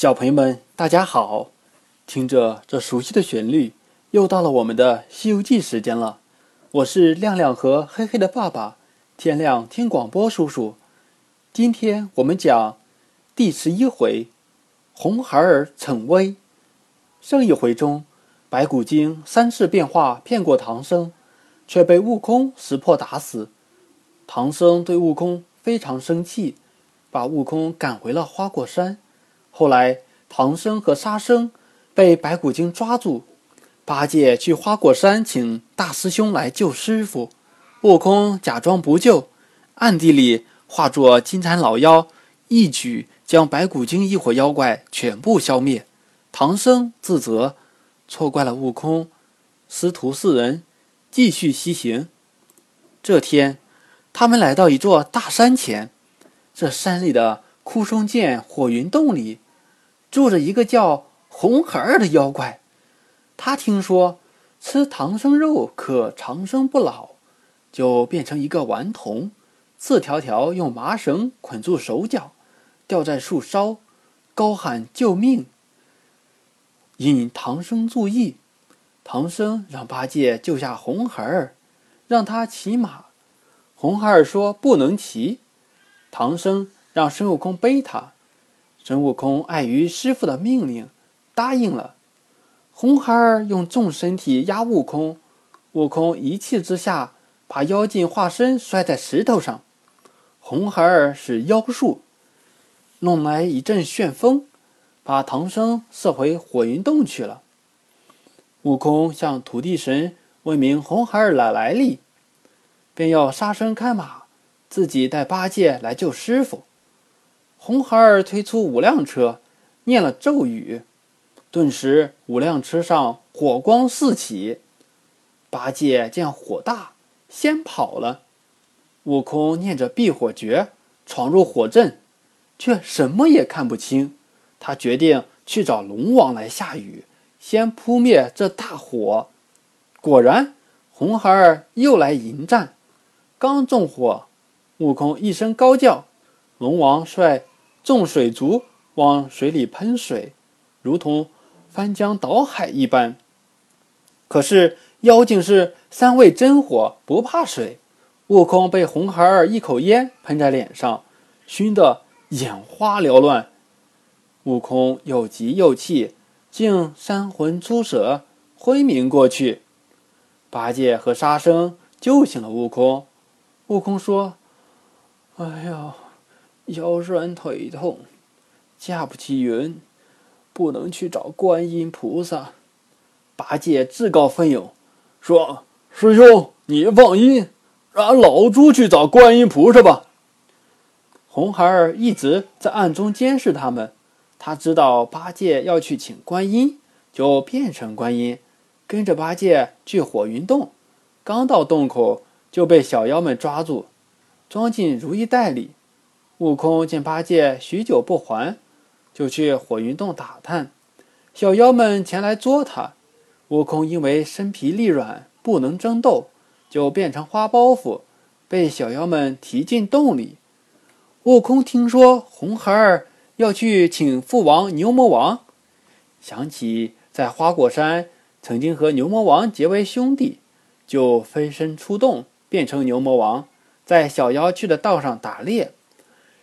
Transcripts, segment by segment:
小朋友们，大家好！听着这熟悉的旋律，又到了我们的《西游记》时间了。我是亮亮和黑黑的爸爸，天亮听广播叔叔。今天我们讲第十一回：红孩儿逞威。上一回中，白骨精三次变化骗过唐僧，却被悟空识破打死。唐僧对悟空非常生气，把悟空赶回了花果山。后来，唐僧和沙僧被白骨精抓住，八戒去花果山请大师兄来救师傅。悟空假装不救，暗地里化作金蝉老妖，一举将白骨精一伙妖怪全部消灭。唐僧自责，错怪了悟空。师徒四人继续西行。这天，他们来到一座大山前，这山里的。枯松涧火云洞里住着一个叫红孩儿的妖怪，他听说吃唐僧肉可长生不老，就变成一个顽童，四条条用麻绳捆住手脚，吊在树梢，高喊救命，引唐僧注意。唐僧让八戒救下红孩儿，让他骑马。红孩儿说不能骑，唐僧。让孙悟空背他，孙悟空碍于师傅的命令，答应了。红孩儿用重身体压悟空，悟空一气之下把妖精化身摔在石头上。红孩儿使妖术，弄来一阵旋风，把唐僧射回火云洞去了。悟空向土地神问明红孩儿的来历，便要沙僧开马，自己带八戒来救师傅。红孩儿推出五辆车，念了咒语，顿时五辆车上火光四起。八戒见火大，先跑了。悟空念着避火诀，闯入火阵，却什么也看不清。他决定去找龙王来下雨，先扑灭这大火。果然，红孩儿又来迎战，刚纵火，悟空一声高叫，龙王率。众水族往水里喷水，如同翻江倒海一般。可是妖精是三味真火，不怕水。悟空被红孩儿一口烟喷在脸上，熏得眼花缭乱。悟空又急又气，竟三魂出舍，昏迷过去。八戒和沙僧救醒了悟空。悟空说：“哎呀！”腰酸腿痛，架不起云，不能去找观音菩萨。八戒自告奋勇说：“师兄，你放心，让俺老猪去找观音菩萨吧。”红孩儿一直在暗中监视他们，他知道八戒要去请观音，就变成观音，跟着八戒去火云洞。刚到洞口，就被小妖们抓住，装进如意袋里。悟空见八戒许久不还，就去火云洞打探。小妖们前来捉他，悟空因为身疲力软，不能争斗，就变成花包袱，被小妖们提进洞里。悟空听说红孩儿要去请父王牛魔王，想起在花果山曾经和牛魔王结为兄弟，就飞身出洞，变成牛魔王，在小妖去的道上打猎。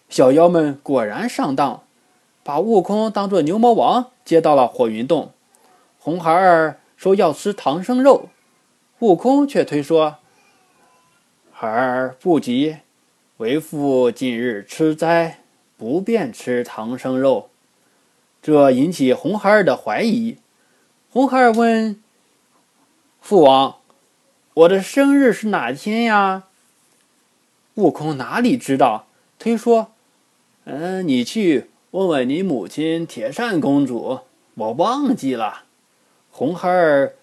小妖们果然上当，把悟空当作牛魔王接到了火云洞。红孩儿说要吃唐僧肉，悟空却推说：“孩儿不急，为父近日吃斋，不便吃唐僧肉。”这引起红孩儿的怀疑。红孩儿问父王：“我的生日是哪天呀？”悟空哪里知道，推说。嗯，你去问问你母亲铁扇公主，我忘记了。红孩儿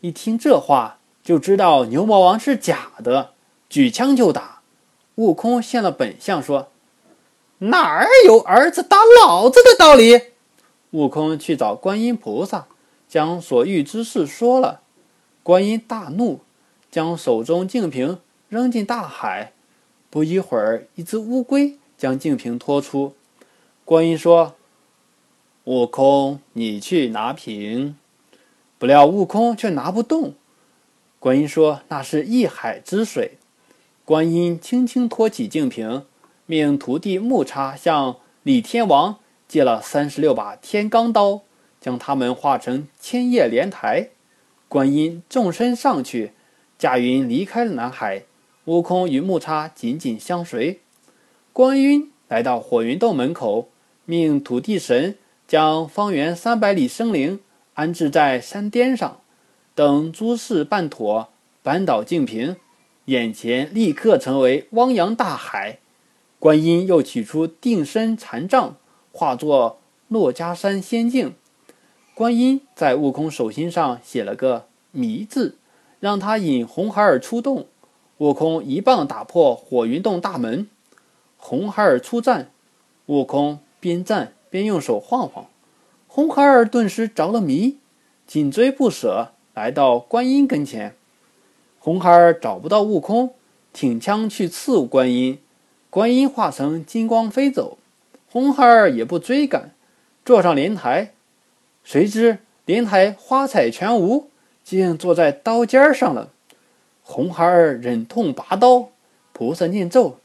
一听这话，就知道牛魔王是假的，举枪就打。悟空现了本相，说：“哪儿有儿子打老子的道理？”悟空去找观音菩萨，将所遇之事说了。观音大怒，将手中净瓶扔进大海。不一会儿，一只乌龟。将净瓶拖出，观音说：“悟空，你去拿瓶。”不料悟空却拿不动。观音说：“那是一海之水。”观音轻轻托起净瓶，命徒弟木叉向李天王借了三十六把天罡刀，将他们化成千叶莲台。观音纵身上去，驾云离开了南海。悟空与木叉紧紧相随。观音来到火云洞门口，命土地神将方圆三百里生灵安置在山巅上，等诸事办妥，扳倒净瓶。眼前立刻成为汪洋大海，观音又取出定身禅杖，化作珞珈山仙境。观音在悟空手心上写了个“迷”字，让他引红孩儿出洞。悟空一棒打破火云洞大门，红孩儿出战，悟空边战边用手晃晃，红孩儿顿时着了迷，紧追不舍，来到观音跟前。红孩儿找不到悟空，挺枪去刺观音，观音化成金光飞走。红孩儿也不追赶，坐上莲台，谁知莲台花彩全无，竟坐在刀尖上了。红孩儿忍痛拔刀，菩萨念咒，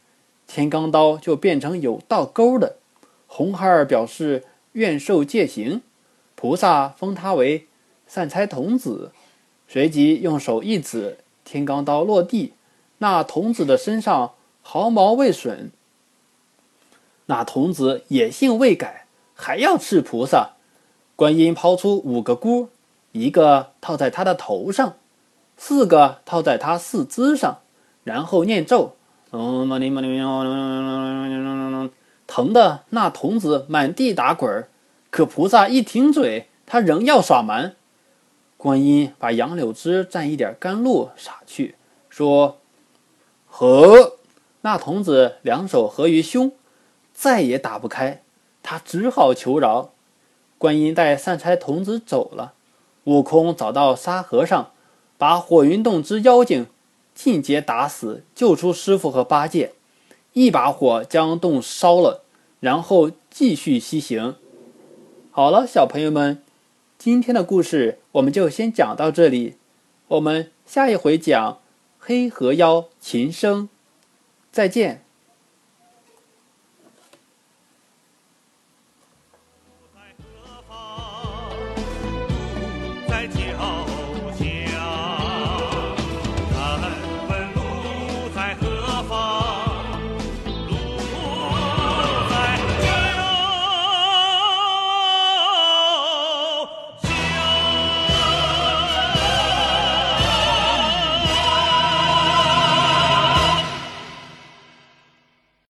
天罡刀就变成有倒钩的。红孩儿表示愿受戒行，菩萨封他为善财童子，随即用手一指。天罡刀落地，那童子的身上毫毛未损。那童子野性未改，还要刺菩萨。观音抛出五个箍，一个套在他的头上，四个套在他四肢上，然后念咒，疼的那童子满地打滚可菩萨一停嘴，他仍要耍蛮。观音把杨柳枝蘸一点甘露洒去，说：“合。”那童子两手合于胸，再也打不开，他只好求饶。观音带善财童子走了。悟空找到沙和尚，把火云洞之妖精尽皆打死，救出师傅和八戒，一把火将洞烧了，然后继续西行。好了，小朋友们。今天的故事我们就先讲到这里，我们下一回讲黑河妖琴声，再见。